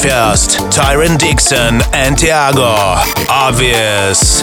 First, Tyron Dixon and Tiago. Obvious.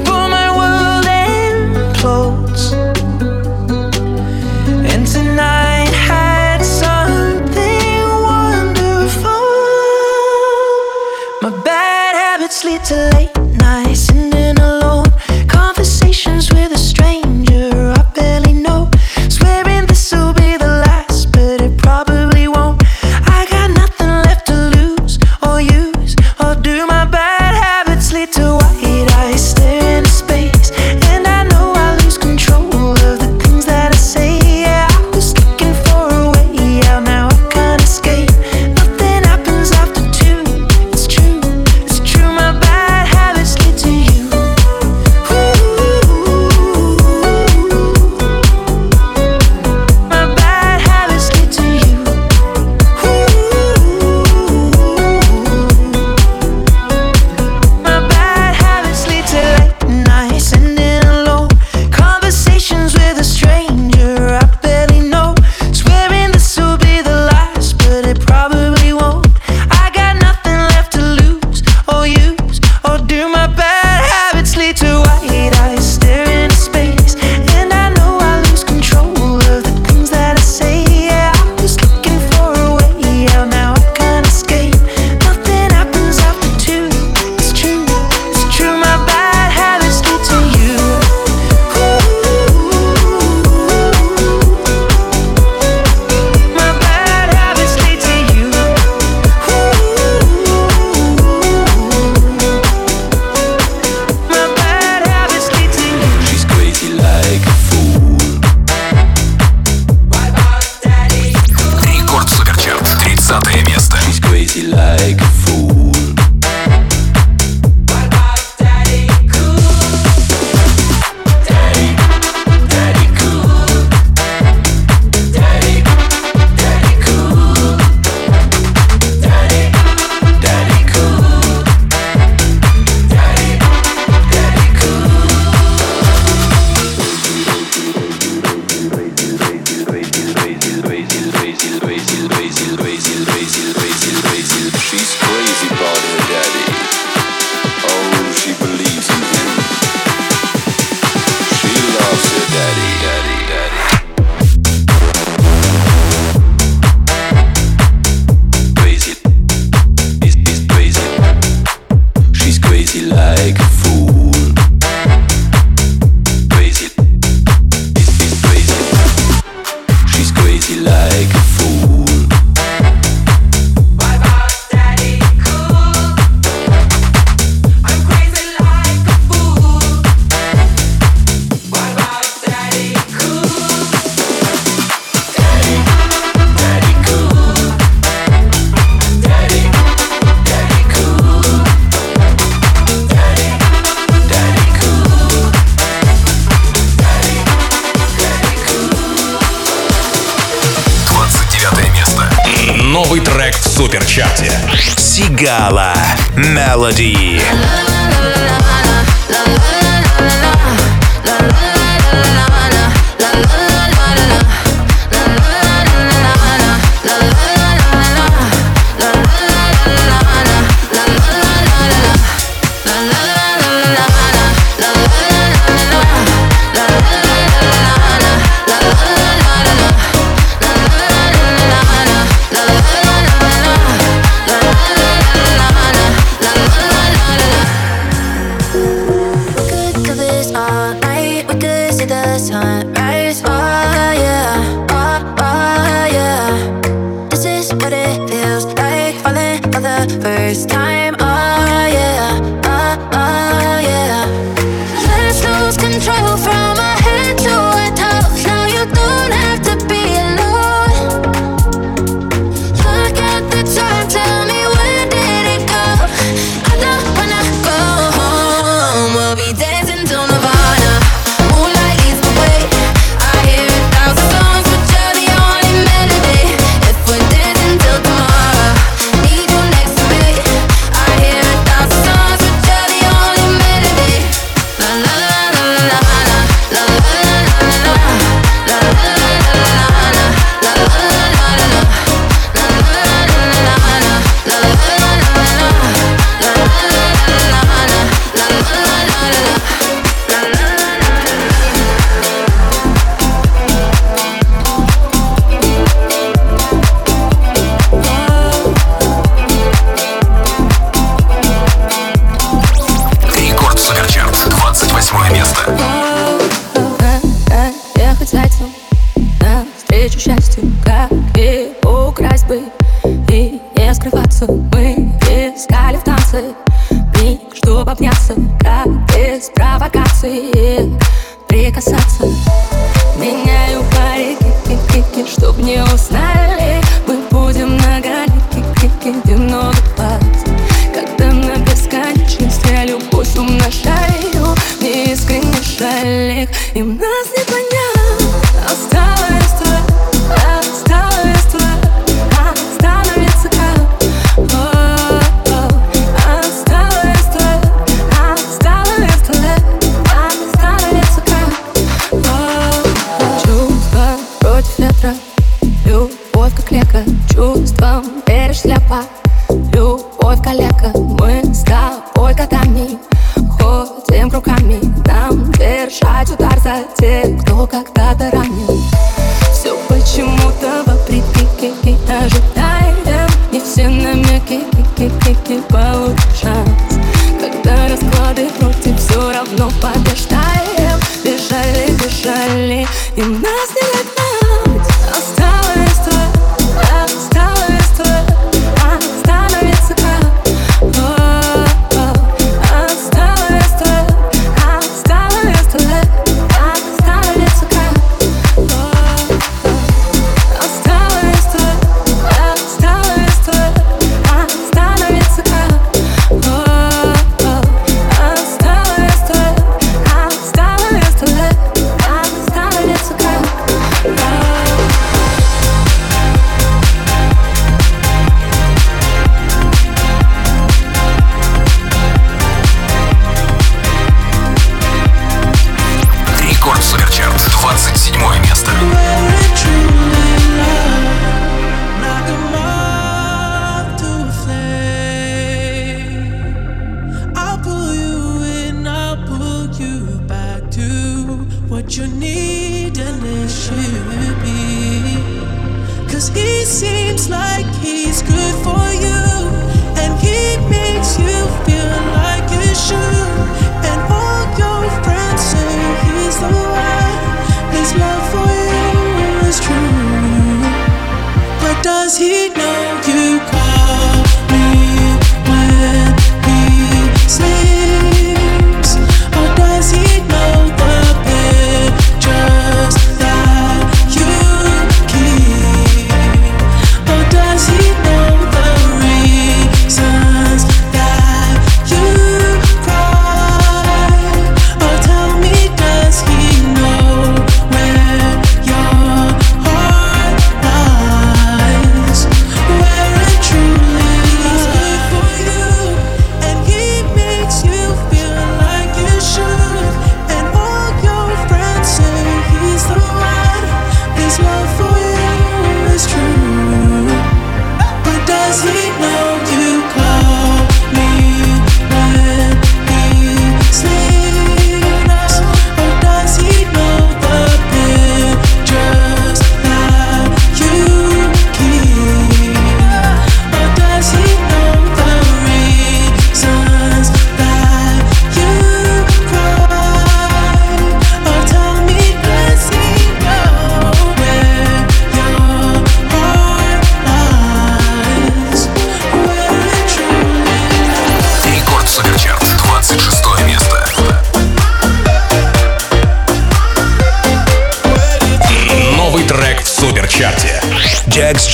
новый трек в суперчарте. Сигала. Melody. Melody.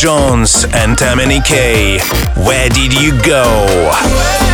Jones and Tammany K. Where did you go?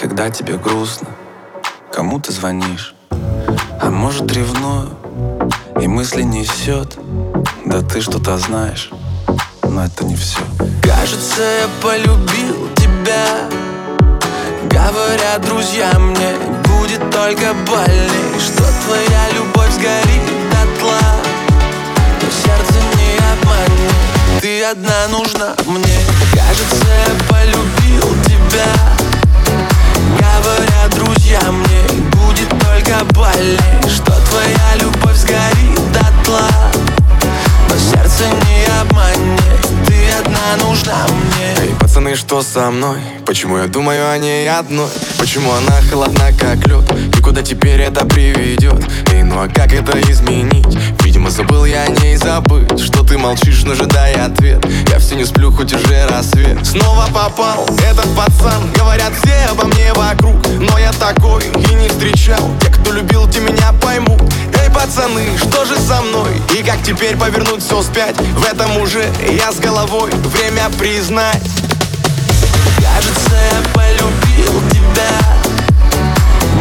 Когда тебе грустно, кому ты звонишь? А может ревную И мысли несет Да ты что-то знаешь Но это не все Кажется, я полюбил тебя. Говорят друзья мне Будет только больней Что твоя любовь сгорит дотла? Но сердце не обманет. Ты одна нужна мне. Кажется, я полюбил тебя Говорят друзья мне Будет только больней Что твоя любовь сгорит дотла Но сердце не обманет Ты одна нужна мне Эй, пацаны, что со мной? Почему я думаю о ней одной? Почему она холодна, как лед? И куда теперь это приведет? Эй, ну а как это изменить? Видимо, забыл я о ней забыть Что ты молчишь, но ожидая ответ. Я все не сплю, хоть уже рассвет. Снова попал этот пацан. Говорят все обо мне вокруг Но я такой и не встречал. Те, кто любил, те меня поймут. Эй, пацаны, что же со мной? И как теперь повернуть все вспять? В этом уже я с головой. Время признать. Кажется, я полюбил тебя.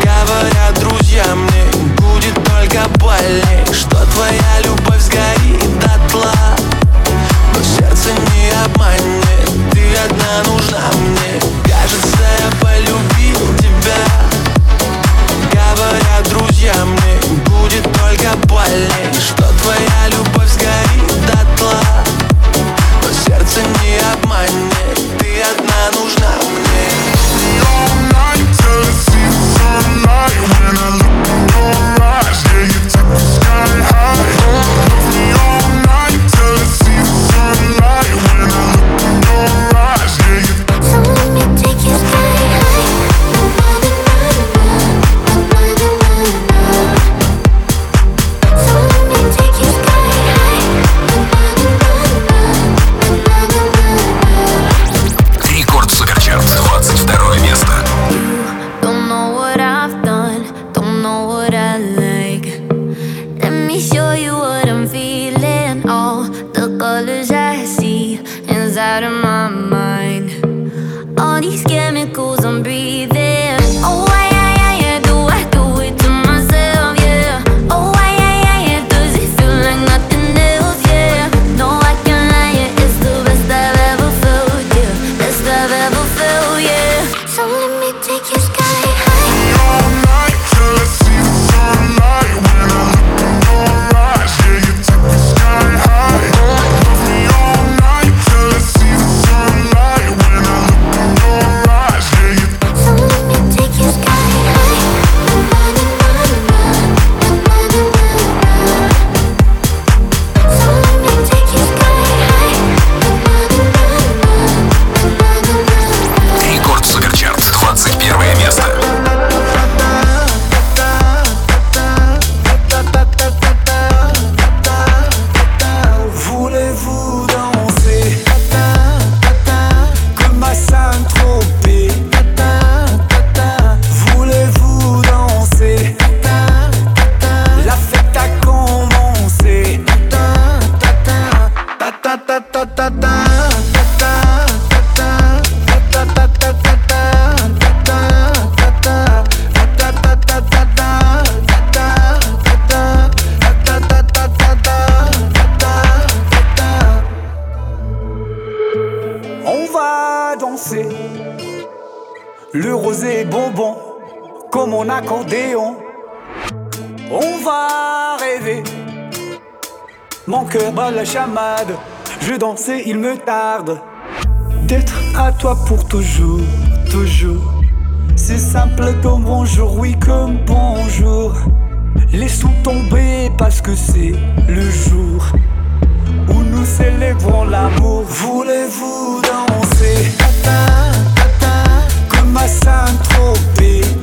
Говорят друзья мне Больней Что твоя любовь сгорит дотла? Но сердце не обманет Ты одна нужна мне. Кажется, я полюбил тебя. Говорят друзья мне Будет только Il me tarde d'être à toi pour toujours, toujours. C'est simple comme bonjour, oui comme bonjour. Laissons tomber parce que c'est le jour où nous célébrons l'amour. Voulez-vous danser? Comme à Saint-Tropez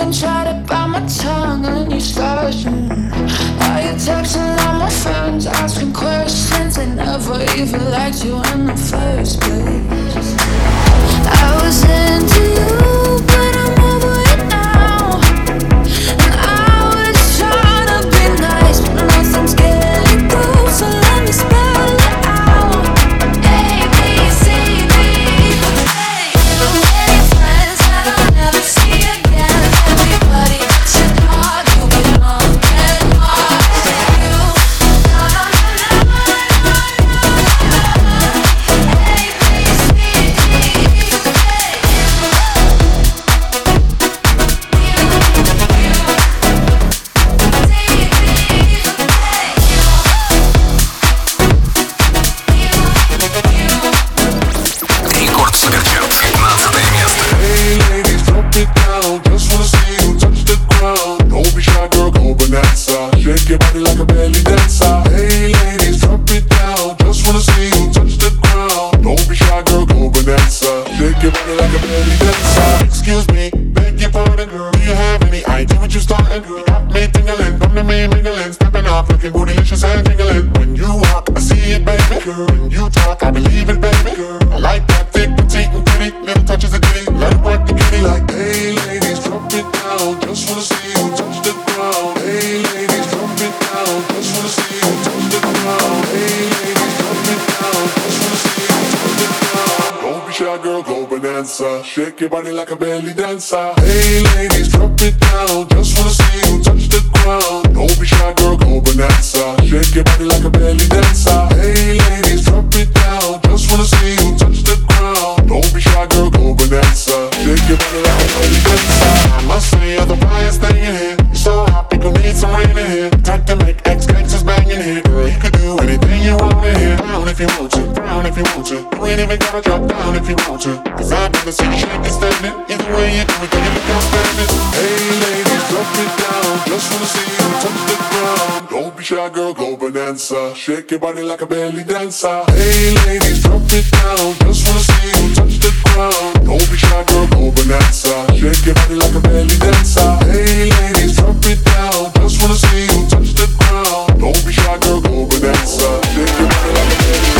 even try to bite my tongue and you starting. Are you texting all my friends, asking questions? They never even liked you in the first place. like a belly dancer. Hey ladies, drop it down. Just wanna see you touch the ground. Don't be shy, girl, go bonanza. Shake your body like a belly dancer. Hey ladies, drop it down. Just wanna see you touch the ground. Don't be shy, girl, go bonanza. Shake your body like a belly dancer. I must say, you're the brightest staying here. You're so hot, people need some rain in here. Time to make ex gangsters banging here. Girl, you can do anything you want in here. Down if you want if you want to. You ain't even gotta drop down if you want to. Cause I'd rather see you shake and. Either way you do it, don't. Hey ladies, drop it down. Just wanna see you touch the ground. Don't be shy, girl, go bonanza. Shake your body like a belly dancer. Hey ladies, drop it down. Just wanna see you touch the ground. Don't be shy, girl, go bonanza. Shake your body like a belly dancer. Hey ladies, drop it down. Just wanna see you touch the ground. Don't be shy, girl, go bonanza. Shake your body like a belly dancer.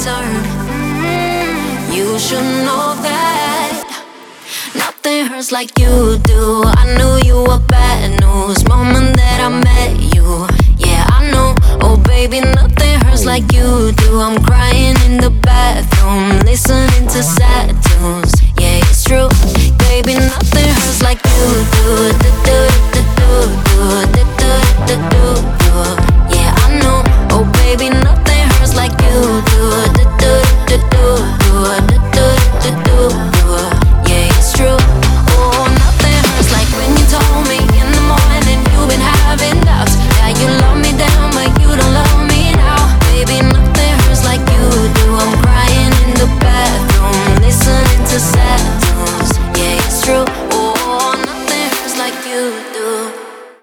turn. You should know that nothing hurts like you do. I knew you were bad news moment that I met you. Yeah, I know. Oh, baby, nothing hurts like you do. I'm crying in the bathroom, listening to sad tunes. Yeah, it's true, baby, nothing hurts like you do. do, do, do, do, do, do.